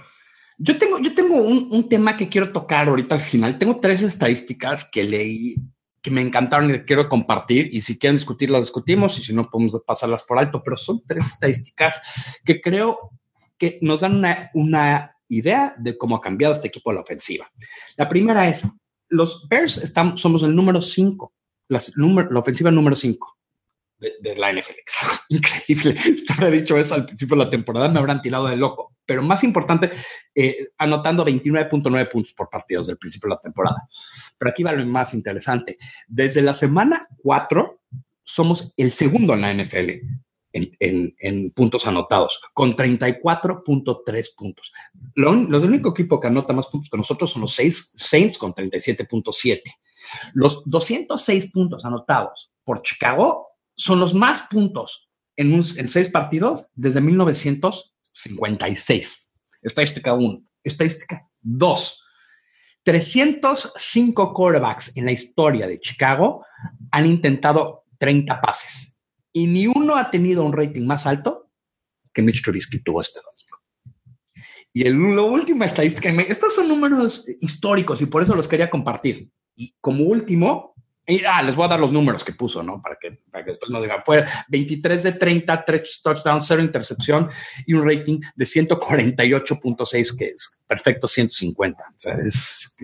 yo tengo, yo tengo un, un tema que quiero tocar ahorita al final. Tengo tres estadísticas que leí que me encantaron y que quiero compartir. Y si quieren discutir, las discutimos. Y si no, podemos pasarlas por alto. Pero son tres estadísticas que creo que nos dan una, una idea de cómo ha cambiado este equipo a la ofensiva. La primera es, los Bears estamos, somos el número 5, la ofensiva número 5 de, la NFL. [LAUGHS] Increíble. Si te hubiera dicho eso al principio de la temporada, me habrán tirado de loco. Pero más importante, eh, anotando 29.9 puntos por partido desde el principio de la temporada. Pero aquí va lo más interesante. Desde la semana 4, somos el segundo en la NFL en, en, en, puntos anotados, con 34.3 puntos. Lo, lo único equipo que anota más puntos que nosotros son los seis, Saints con 37.7. Los 206 puntos anotados por Chicago son los más puntos en, un, en seis partidos desde 1956. Estadística 1. Estadística 2. 305 quarterbacks en la historia de Chicago han intentado 30 pases y ni uno ha tenido un rating más alto que Mitch Trubisky tuvo este domingo. Y el, la última estadística, estos son números históricos y por eso los quería compartir. Y como último, y, ah, les voy a dar los números que puso, ¿no? Para que, para que después no digan, fue 23 de 30, 3 touchdowns, 0 intercepción y un rating de 148.6, que es perfecto 150. O sea, es,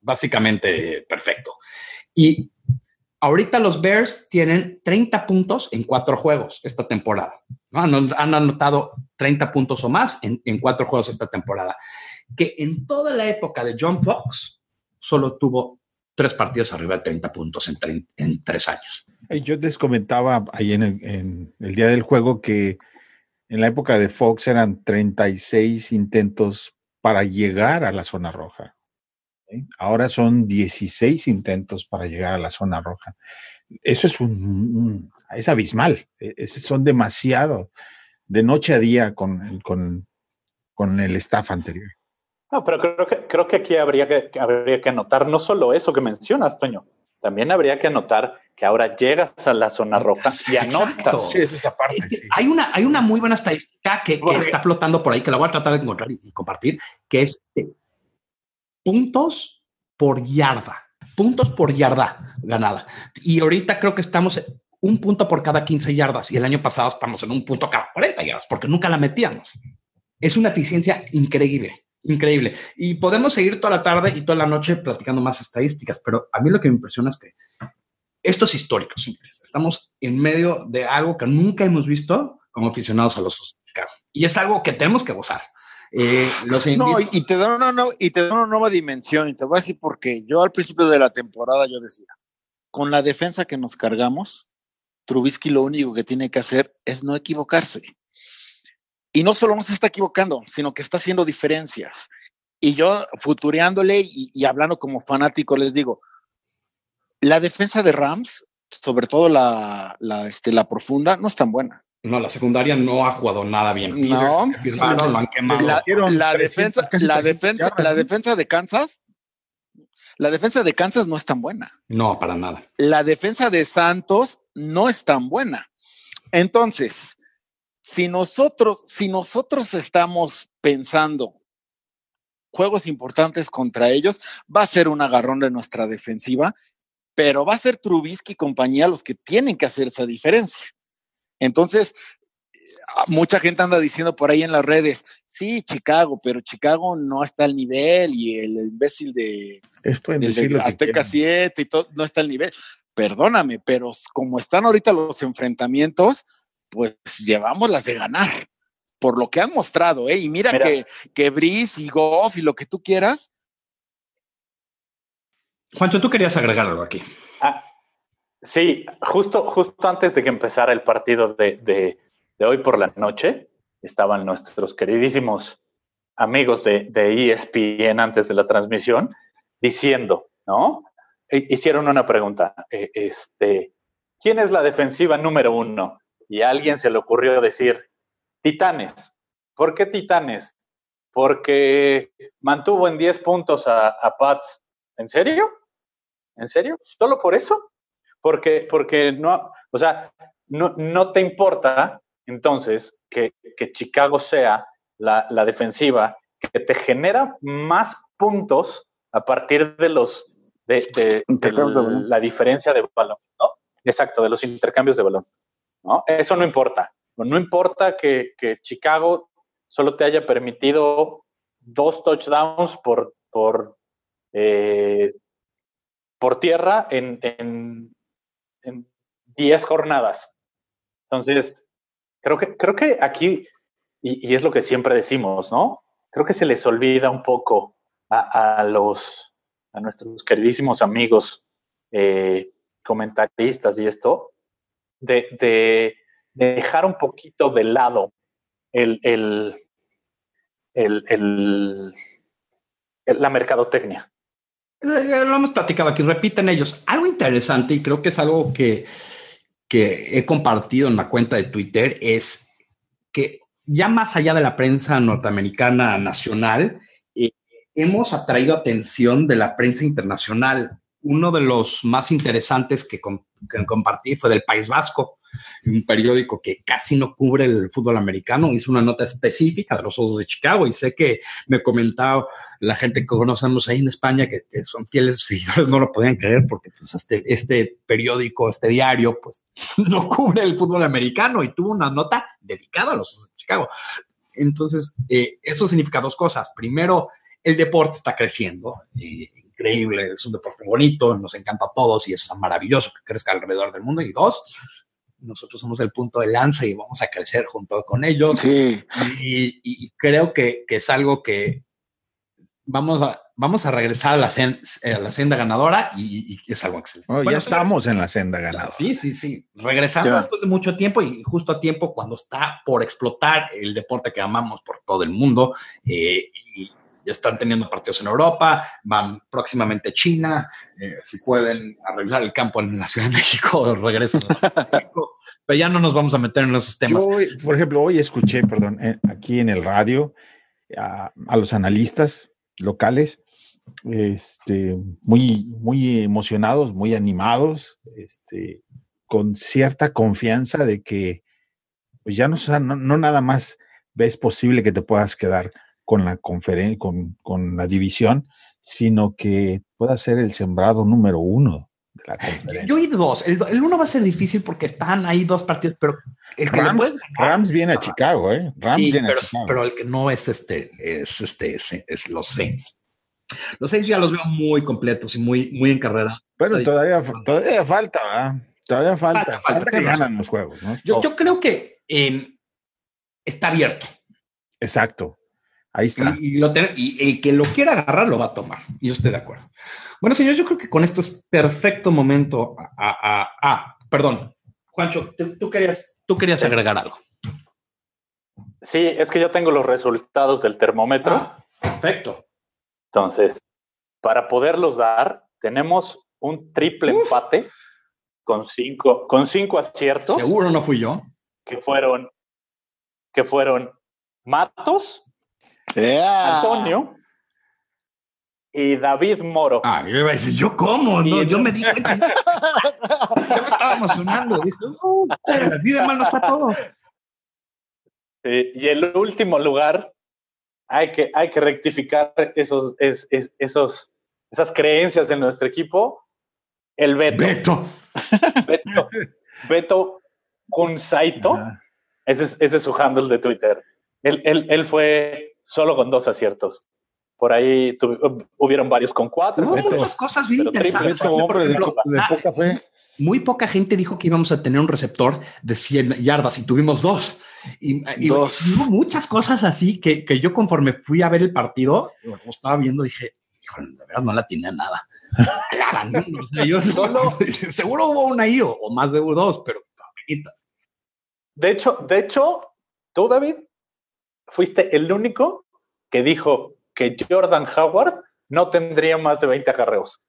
básicamente perfecto. Y Ahorita los Bears tienen 30 puntos en cuatro juegos esta temporada. ¿no? Han, han, anotado 30 puntos o más en, en, cuatro juegos esta temporada. Que en toda la época de John Fox solo tuvo tres partidos arriba de 30 puntos en, en tres años. Yo les comentaba ahí en el, día del juego que en la época de Fox eran 36 intentos para llegar a la zona roja. Ahora son 16 intentos para llegar a la zona roja. Eso es un, es abismal. Es, son demasiado de noche a día con, con, con el staff anterior. No, pero creo que, creo que aquí habría que, habría que anotar no solo eso que mencionas, Toño. También habría que anotar que ahora llegas a la zona roja y anotas. Sí, es esa parte, es que sí. hay, una, hay una muy buena estadística que, está flotando por ahí, que la voy a tratar de encontrar y, y compartir, que es eh, puntos por yarda. Puntos por yarda ganada. Y ahorita creo que estamos en un punto por cada 15 yardas y el año pasado estamos en un punto cada 40 yardas porque nunca la metíamos. Es una eficiencia increíble, increíble. Y podemos seguir toda la tarde y toda la noche platicando más estadísticas, pero a mí lo que me impresiona es que esto es histórico, señores. Estamos en medio de algo que nunca hemos visto como aficionados a los Chicago. Y es algo que tenemos que gozar. Eh, los No, y, te da una nueva, y te da una nueva dimensión. Y te voy a decir por qué. Yo al principio de la temporada yo decía, con la defensa que nos cargamos, Trubisky lo único que tiene que hacer es no equivocarse. Y no solo no se está equivocando, sino que está haciendo diferencias. Y yo futureándole y, y hablando como fanático les digo, la defensa de Rams, sobre todo la, la, este, la profunda, no es tan buena. No, la secundaria no ha jugado nada bien. No. Peters, firmaron, lo han quemado. La, la 300, defensa, la 300 defensa, yardas, la ¿no? defensa de Kansas, la defensa de Kansas no es tan buena. No, para nada. La defensa de Santos no es tan buena. Entonces, si nosotros, si nosotros estamos pensando juegos importantes contra ellos, va a ser un agarrón de nuestra defensiva, pero va a ser Trubisky y compañía los que tienen que hacer esa diferencia. Entonces, mucha gente anda diciendo por ahí en las redes, sí, Chicago, pero Chicago no está al nivel y el imbécil de, Azteca 7 y todo no está al nivel. Perdóname, pero como están ahorita los enfrentamientos, pues llevamos las de ganar. Por lo que han mostrado, ¿eh? Y mira, que, que Brice y Goff y lo que tú quieras. Juancho, tú querías agregar algo aquí. Ah, sí, justo, justo antes de que empezara el partido de, de hoy por la noche, estaban nuestros queridísimos amigos de, de ESPN antes de la transmisión diciendo, ¿no? E, hicieron una pregunta, e, este, ¿quién es la defensiva número uno? Y a alguien se le ocurrió decir, Titanes. ¿Por qué Titanes? Porque mantuvo en 10 puntos a, a Pats. ¿En serio? ¿En serio? ¿Solo por eso? Porque, porque no, o sea, no, no te importa entonces que, Chicago sea la, defensiva que te genera más puntos a partir de los de, la diferencia de balón, ¿no? Exacto, de los intercambios de balón. Eso no importa. No importa que, Chicago solo te haya permitido dos touchdowns por, por, eh, por tierra en, en, en diez jornadas. Entonces, Creo que, creo que aquí, y, es lo que siempre decimos, ¿no? Creo que se les olvida un poco a, los, a nuestros queridísimos amigos eh, comentaristas y esto, de, dejar un poquito de lado el, la mercadotecnia. Eh, lo hemos platicado aquí, repiten ellos. Algo interesante y creo que es algo que que he compartido en la cuenta de Twitter es que ya más allá de la prensa norteamericana nacional, eh, hemos atraído atención de la prensa internacional. Uno de los más interesantes que, compartí fue del País Vasco, un periódico que casi no cubre el fútbol americano. Hizo una nota específica de los Osos de Chicago y sé que me comentaba la gente que conocemos ahí en España, que, son fieles seguidores, no lo podían creer porque pues, este, este periódico, este diario, pues [LAUGHS] no cubre el fútbol americano y tuvo una nota dedicada a los de Chicago. Entonces, eh, eso significa dos cosas. Primero, el deporte está creciendo, eh, increíble, es un deporte bonito, nos encanta a todos y es maravilloso que crezca alrededor del mundo. Y dos, nosotros somos el punto de lanza y vamos a crecer junto con ellos. Sí. Y, creo que, que, es algo que, vamos a, vamos a regresar a la, eh, la senda ganadora y, es algo excelente. ya estamos en la senda ganadora. Sí, sí, sí. Regresando después de mucho tiempo y justo a tiempo cuando está por explotar el deporte que amamos por todo el mundo. Eh, y ya están teniendo partidos en Europa, van próximamente a China. Eh, si pueden arreglar el campo en la Ciudad de México, [LAUGHS] regresan a México. Pero ya no nos vamos a meter en esos temas. por ejemplo, hoy escuché, perdón, aquí en el radio a los analistas locales, este, muy, muy emocionados, muy animados, este, con cierta confianza de que pues ya no, no, nada más ves posible que te puedas quedar con la conferencia, con, con, la división, sino que pueda ser el sembrado número uno de la conferencia. Yo oí dos. El, uno va a ser difícil porque están ahí dos partidos, pero el que Rams, Rams viene a Chicago, ¿eh? Rams viene pero, a Chicago. pero el que no es este, es este, es, los Saints. Los Saints ya los veo muy completos y muy, muy en carrera. Bueno, todavía, todavía falta, ¿verdad? Todavía falta. Falta, que ganan los juegos, ¿no? Yo, yo creo que em, está abierto. Exacto. Ahí está. Y, lo y, el que lo quiera agarrar lo va a tomar. Y yo estoy de acuerdo. Bueno, señor, yo creo que con esto es perfecto momento a. a, perdón, Juancho, tú, querías, tú querías agregar algo. Sí, es que ya tengo los resultados del termómetro. Ah, perfecto. Entonces, para poderlos dar, tenemos un triple empate con cinco, con cinco aciertos. Seguro no fui yo. Que fueron, que fueron Matos, Antonio y David Moro. Ah, yo iba a decir, ¿yo cómo? No, yo me di cuenta. yo me estaba emocionando. así de mal nos fue todo. y el último lugar hay que, hay que rectificar esos, esos, esas creencias de nuestro equipo. El Beto. Beto. Beto. Beto Kunsaito. Ese es, ese es su handle de Twitter. Él, él, él fue solo con dos aciertos. Por ahí hubieron varios con cuatro. Hubo muchas cosas bien interesantes. de poca fe muy poca gente dijo que íbamos a tener un receptor de 100 yardas y tuvimos dos. Y, hubo muchas cosas así que, que, yo conforme fui a ver el partido, lo estaba viendo, dije, híjole, de verdad no la tenía nada. seguro hubo una ahí o, más de dos, pero de hecho, de hecho, tú, David, fuiste el único que dijo que Jordan Howard no tendría más de 20 acarreos.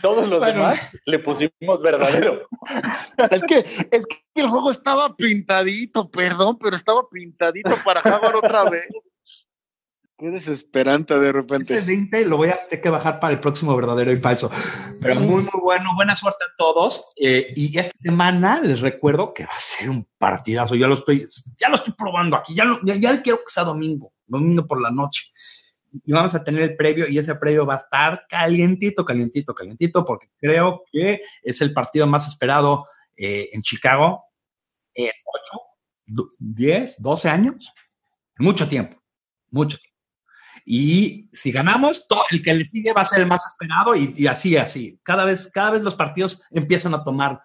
Todos los demás le pusimos verdadero. [LAUGHS] es, que, es que el juego estaba pintadito, perdón, pero estaba pintadito para Jaguar otra vez. Qué desesperante de repente. Ese 20 lo voy a tener que bajar para el próximo verdadero y falso. Pero muy, muy bueno. Buena suerte a todos. Eh, y esta semana les recuerdo que va a ser un partidazo. Ya lo estoy, ya lo estoy probando aquí. Ya, ya, ya quiero que sea domingo, domingo por la noche y vamos a tener el previo y ese previo va a estar calientito, calientito, calientito, porque creo que es el partido más esperado eh, en Chicago en 8, 10, 12 años. Mucho tiempo, mucho tiempo. Y si ganamos, todo el que le sigue va a ser el más esperado y, y así, así. Cada vez, cada vez los partidos empiezan a tomar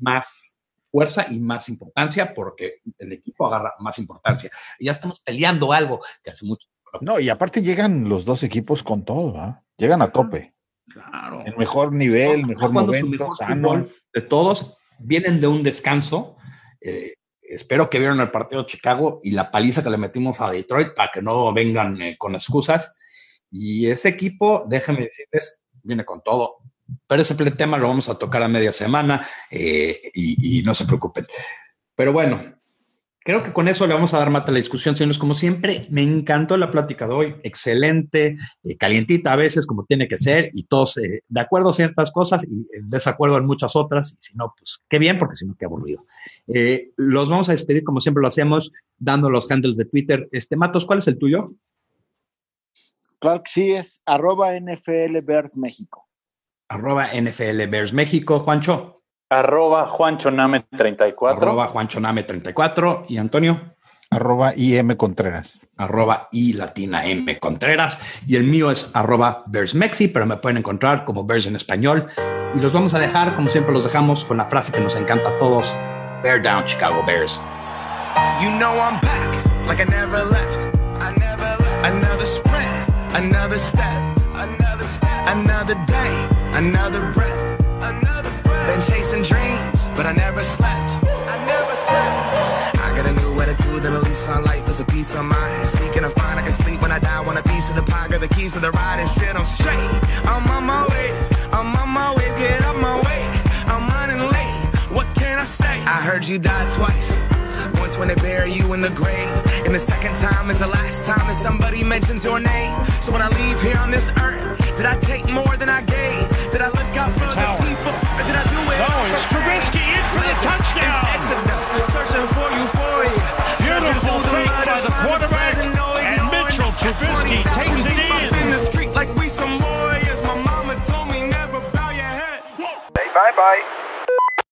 más fuerza y más importancia porque el equipo agarra más importancia. Y ya estamos peleando algo que hace mucho no, y aparte llegan los dos equipos con todo, Llegan a tope. Claro. El mejor nivel, mejor momento, mejor de todos. Vienen de un descanso. Eh, espero que vieron el partido de Chicago y la paliza que le metimos a Detroit para que no vengan eh, con excusas. Y ese equipo, déjenme decirles, viene con todo. Pero ese tema lo vamos a tocar a media semana eh, y, y no se preocupen. Pero bueno, Creo que con eso le vamos a dar mata a la discusión, señores. Como siempre, me encantó la plática de hoy. Excelente, eh, calientita a veces, como tiene que ser, y todos eh, de acuerdo en ciertas cosas y en desacuerdo en muchas otras. Y si no, pues qué bien, porque si no, qué aburrido. Eh, los vamos a despedir como siempre lo hacemos, dando los handles de Twitter. Este, Matos, ¿cuál es el tuyo? Claro que sí, es arroba NFL Bears México. Arroba NFL Bears México, Juancho. Arroba Juanchoname34. Arroba Juanchoname34. ¿Y Antonio? Arroba IM Contreras. Arroba I Latina M Contreras. Y el mío es arroba Mexi, pero me pueden encontrar como Bears en español. Y los vamos a dejar, como siempre los dejamos, con la frase que nos encanta a todos. Bear down, Chicago Bears. You know I'm back, like I never left. I never left. Another sprint, another step. Another step. Another day, another breath. Been chasing dreams, but I never slept. I never slept. I got a new attitude and a lease on life is a peace of mind. Seeking to find I can sleep when I die. Want a piece of the pie, got the keys to the ride and shit. I'm straight. I'm on my way. I'm on my way. Get up my way. I'm running late. What can I say? I heard you died twice. Once when they bury you in the grave, and the second time is the last time that somebody mentions your name. So when I leave here on this earth, did I take more than I gave? Did I look out for the people, or did I do it? No, it's Trubisky in for the touchdown. Exodus, searching for euphoria. Beautiful fake by the quarterback, and Mitchell Trubisky takes it in. in the street like we some warriors. My mama told me never bow your head. Say bye bye.